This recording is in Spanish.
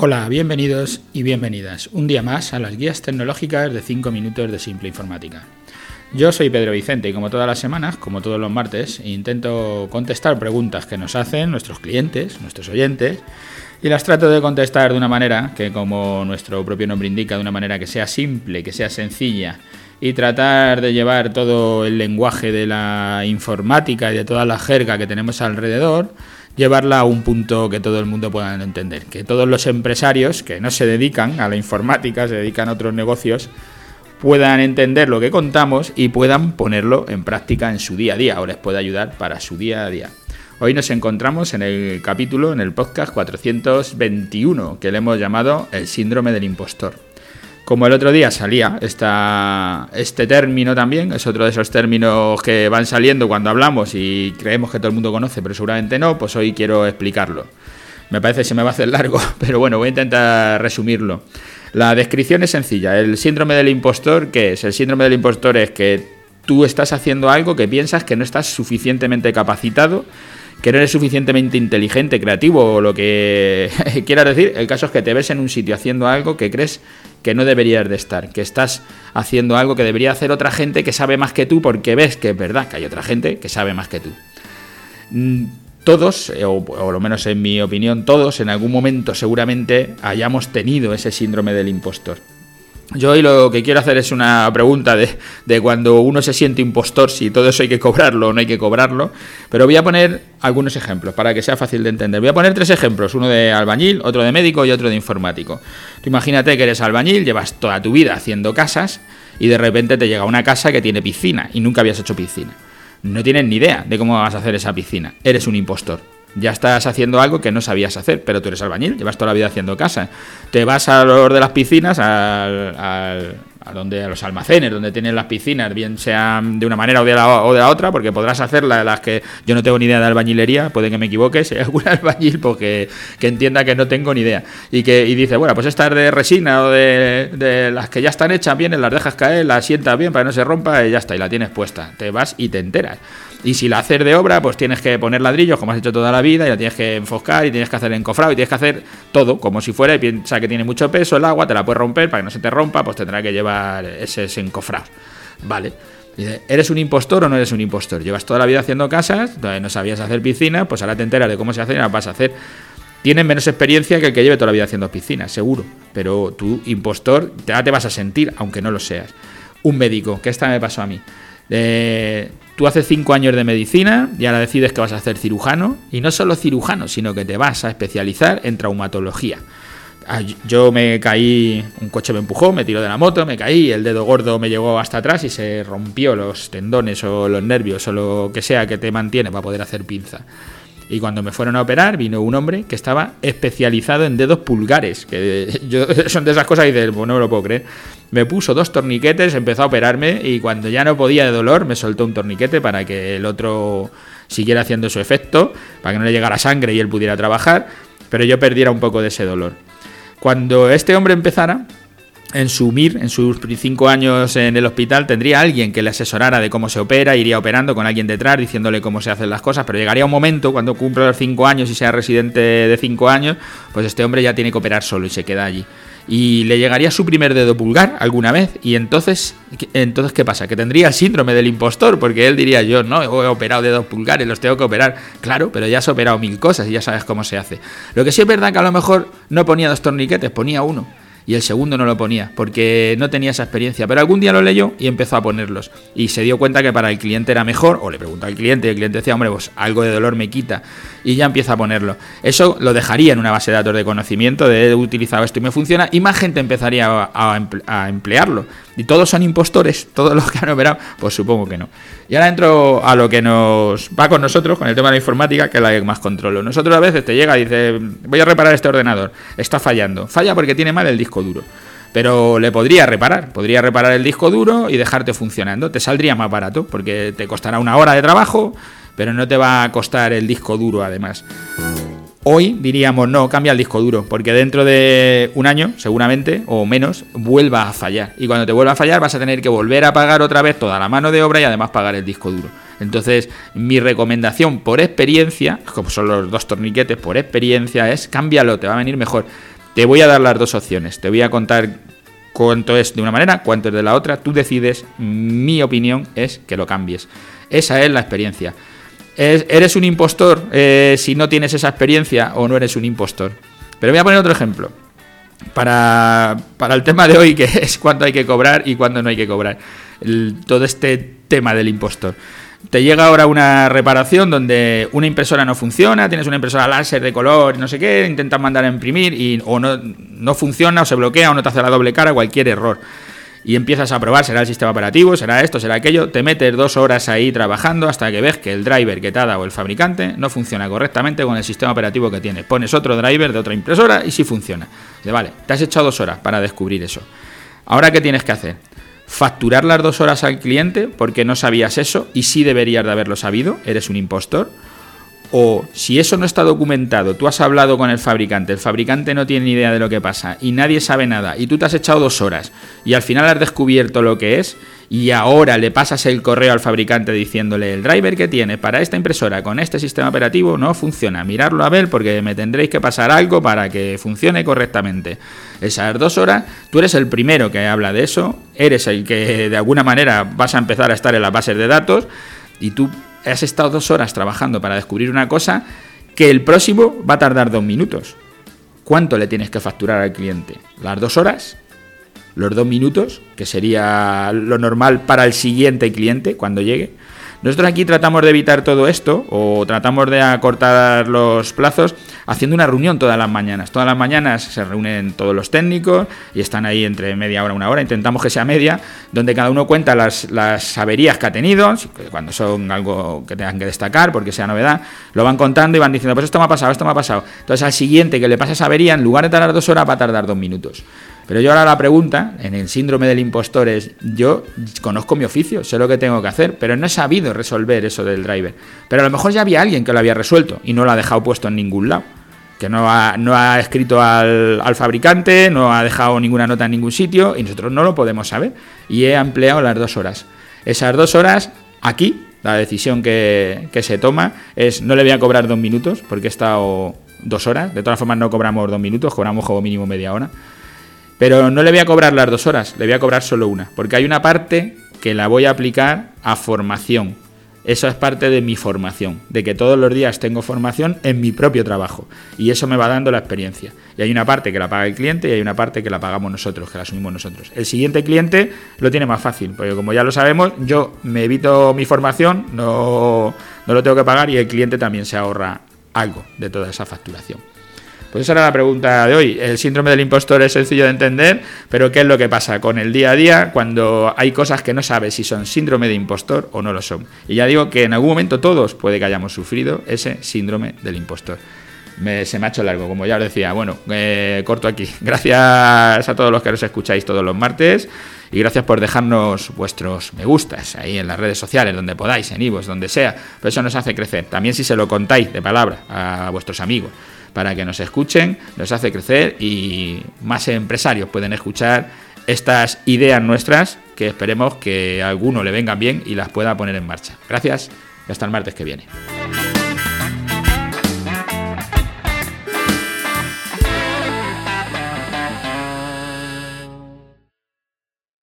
Hola, bienvenidos y bienvenidas un día más a las guías tecnológicas de 5 minutos de Simple Informática. Yo soy Pedro Vicente y como todas las semanas, como todos los martes, intento contestar preguntas que nos hacen nuestros clientes, nuestros oyentes, y las trato de contestar de una manera que, como nuestro propio nombre indica, de una manera que sea simple, que sea sencilla, y tratar de llevar todo el lenguaje de la informática y de toda la jerga que tenemos alrededor llevarla a un punto que todo el mundo pueda entender, que todos los empresarios que no se dedican a la informática, se dedican a otros negocios, puedan entender lo que contamos y puedan ponerlo en práctica en su día a día o les pueda ayudar para su día a día. Hoy nos encontramos en el capítulo, en el podcast 421, que le hemos llamado El síndrome del impostor. Como el otro día salía esta, este término también, es otro de esos términos que van saliendo cuando hablamos y creemos que todo el mundo conoce, pero seguramente no, pues hoy quiero explicarlo. Me parece que se me va a hacer largo, pero bueno, voy a intentar resumirlo. La descripción es sencilla. El síndrome del impostor, ¿qué es? El síndrome del impostor es que tú estás haciendo algo que piensas que no estás suficientemente capacitado que no eres suficientemente inteligente, creativo o lo que quieras decir, el caso es que te ves en un sitio haciendo algo que crees que no deberías de estar, que estás haciendo algo que debería hacer otra gente que sabe más que tú porque ves que es verdad que hay otra gente que sabe más que tú. Mm, todos, eh, o por lo menos en mi opinión, todos en algún momento seguramente hayamos tenido ese síndrome del impostor. Yo hoy lo que quiero hacer es una pregunta de, cuando uno se siente impostor, si todo eso hay que cobrarlo o no hay que cobrarlo, pero voy a poner algunos ejemplos para que sea fácil de entender. Voy a poner tres ejemplos, uno de albañil, otro de médico y otro de informático. Tú imagínate que eres albañil, llevas toda tu vida haciendo casas y de repente te llega una casa que tiene piscina y nunca habías hecho piscina. No tienes ni idea de cómo vas a hacer esa piscina. Eres un impostor. Ya estás haciendo algo que no sabías hacer, pero tú eres albañil, llevas toda la vida haciendo casa. Te vas a los de las piscinas, al, a, donde, a los almacenes, donde tienen las piscinas, bien sean de una manera o de la, otra, porque podrás hacer las que yo no tengo ni idea de albañilería, puede que me equivoque, si hay algún albañil porque que entienda que no tengo ni idea. Y que dice, bueno, pues estas de resina o de, de las que ya están hechas bien, las dejas caer, las sientas bien para que no se rompa y ya está, y la tienes puesta. Te vas y te enteras. Y si la haces de obra, pues tienes que poner ladrillos, como has hecho toda la vida, y la tienes que enfocar, y tienes que hacer encofrado, y tienes que hacer todo, como si fuera, y piensa que tiene mucho peso el agua, te la puedes romper, para que no se te rompa, pues tendrá que llevar ese, encofrado. Vale. ¿Eres un impostor o no eres un impostor? Llevas toda la vida haciendo casas, no sabías hacer piscinas, pues ahora te enteras de cómo se hace y las vas a hacer. Tienes menos experiencia que el que lleve toda la vida haciendo piscinas, seguro. Pero tú, impostor, te vas a sentir, aunque no lo seas. Un médico, que esta me pasó a mí. Eh, tú haces cinco años de medicina y ahora decides que vas a ser cirujano. Y no solo cirujano, sino que te vas a especializar en traumatología. Ah, yo me caí, un coche me empujó, me tiró de la moto, me caí, el dedo gordo me llegó hasta atrás y se rompió los tendones o los nervios o lo que sea que te mantiene para poder hacer pinza. Y cuando me fueron a operar, vino un hombre que estaba especializado en dedos pulgares. Que yo, son de esas cosas y dices, pues no me lo puedo creer. Me puso dos torniquetes, empezó a operarme y cuando ya no podía de dolor, me soltó un torniquete para que el otro siguiera haciendo su efecto, para que no le llegara sangre y él pudiera trabajar, pero yo perdiera un poco de ese dolor. Cuando este hombre empezara, en su MIR, en sus cinco años en el hospital, tendría alguien que le asesorara de cómo se opera, iría operando con alguien detrás, diciéndole cómo se hacen las cosas, pero llegaría un momento, cuando cumpla los cinco años y sea residente de cinco años, pues este hombre ya tiene que operar solo y se queda allí. Y le llegaría su primer dedo pulgar alguna vez, y entonces, entonces ¿qué pasa? Que tendría el síndrome del impostor, porque él diría, yo no, he operado dedos pulgares, los tengo que operar. Claro, pero ya has operado mil cosas y ya sabes cómo se hace. Lo que sí es verdad que a lo mejor no ponía dos torniquetes, ponía uno y el segundo no lo ponía porque no tenía esa experiencia. Pero algún día lo leyó y empezó a ponerlos. Y se dio cuenta que para el cliente era mejor, o le preguntó al cliente y el cliente decía, hombre, pues algo de dolor me quita. Y ya empieza a ponerlo. Eso lo dejaría en una base de datos de conocimiento de he utilizado esto y me funciona y más gente empezaría a, emplearlo. ¿Y todos son impostores? ¿Todos los que han operado? Pues supongo que no. Y ahora entro a lo que nos va con nosotros, con el tema de la informática, que es la que más controlo. Nosotros a veces te llega y dice, voy a reparar este ordenador, está fallando. Falla porque tiene mal el disco duro. Pero le podría reparar, podría reparar el disco duro y dejarte funcionando. Te saldría más barato, porque te costará una hora de trabajo, pero no te va a costar el disco duro además. Hoy diríamos, no, cambia el disco duro, porque dentro de un año, seguramente, o menos, vuelva a fallar. Y cuando te vuelva a fallar vas a tener que volver a pagar otra vez toda la mano de obra y además pagar el disco duro. Entonces, mi recomendación por experiencia, como son los dos torniquetes, por experiencia, es cámbialo, te va a venir mejor Te voy a dar las dos opciones. Te voy a contar cuánto es de una manera, cuánto es de la otra. Tú decides. Mi opinión es que lo cambies. Esa es la experiencia. ¿Eres un impostor eh, si no tienes esa experiencia o no eres un impostor? Pero voy a poner otro ejemplo. Para, el tema de hoy, que es cuánto hay que cobrar y cuándo no hay que cobrar. todo este tema del impostor. Te llega ahora una reparación donde una impresora no funciona, tienes una impresora láser de color, no sé qué, intentas mandar a imprimir y o no, no funciona o se bloquea o no te hace la doble cara, cualquier error y empiezas a probar, será el sistema operativo, será esto, será aquello, te metes dos horas ahí trabajando hasta que ves que el driver que te ha dado el fabricante no funciona correctamente con el sistema operativo que tiene. Pones otro driver de otra impresora y sí funciona. Vale, te has echado dos horas para descubrir eso. Ahora, ¿qué tienes que hacer? Facturar las dos horas al cliente porque no sabías eso y sí deberías de haberlo sabido, eres un impostor o si eso no está documentado, tú has hablado con el fabricante, el fabricante no tiene ni idea de lo que pasa y nadie sabe nada y tú te has echado dos horas y al final has descubierto lo que es y ahora le pasas el correo al fabricante diciéndole el driver que tiene para esta impresora con este sistema operativo no funciona, mirarlo a ver porque me tendréis que pasar algo para que funcione correctamente. Esas dos horas, tú eres el primero que habla de eso, eres el que de alguna manera vas a empezar a estar en las bases de datos y tú has estado dos horas trabajando para descubrir una cosa que el próximo va a tardar dos minutos. ¿Cuánto le tienes que facturar al cliente? ¿Las dos horas? ¿Los dos minutos? Que sería lo normal para el siguiente cliente cuando llegue. Nosotros aquí tratamos de evitar todo esto o tratamos de acortar los plazos haciendo una reunión todas las mañanas. Todas las mañanas se reúnen todos los técnicos y están ahí entre media hora, una hora. Intentamos que sea media, donde cada uno cuenta las, las averías que ha tenido, cuando son algo que tengan que destacar porque sea novedad, lo van contando y van diciendo, pues esto me ha pasado, esto me ha pasado. Entonces al siguiente que le pasa esa avería, en lugar de tardar dos horas, va a tardar dos minutos. Pero yo ahora la pregunta, en el síndrome del impostor, es, yo conozco mi oficio, sé lo que tengo que hacer, pero no he sabido resolver eso del driver. Pero a lo mejor ya había alguien que lo había resuelto y no lo ha dejado puesto en ningún lado. Que no ha, no ha escrito al, fabricante, no ha dejado ninguna nota en ningún sitio y nosotros no lo podemos saber. Y he empleado las dos horas. Esas dos horas, aquí, la decisión que, que se toma es no le voy a cobrar dos minutos porque he estado dos horas. De todas formas no cobramos dos minutos, cobramos como mínimo media hora. Pero no le voy a cobrar las dos horas, le voy a cobrar solo una, porque hay una parte que la voy a aplicar a formación. Eso es parte de mi formación, de que todos los días tengo formación en mi propio trabajo y eso me va dando la experiencia. Y hay una parte que la paga el cliente y hay una parte que la pagamos nosotros, que la asumimos nosotros. El siguiente cliente lo tiene más fácil, porque como ya lo sabemos, yo me evito mi formación, no, no lo tengo que pagar y el cliente también se ahorra algo de toda esa facturación. Pues esa era la pregunta de hoy. El síndrome del impostor es sencillo de entender, pero ¿qué es lo que pasa con el día a día cuando hay cosas que no sabes si son síndrome de impostor o no lo son? Y ya digo que en algún momento todos puede que hayamos sufrido ese síndrome del impostor. se me ha hecho largo, como ya os decía. Bueno, eh, corto aquí. Gracias a todos los que nos escucháis todos los martes y gracias por dejarnos vuestros me gustas ahí en las redes sociales, donde podáis, en Ivos, donde sea. Pues eso nos hace crecer. También si se lo contáis de palabra a vuestros amigos para que nos escuchen, nos hace crecer y más empresarios pueden escuchar estas ideas nuestras que esperemos que a alguno le vengan bien y las pueda poner en marcha. Gracias y hasta el martes que viene.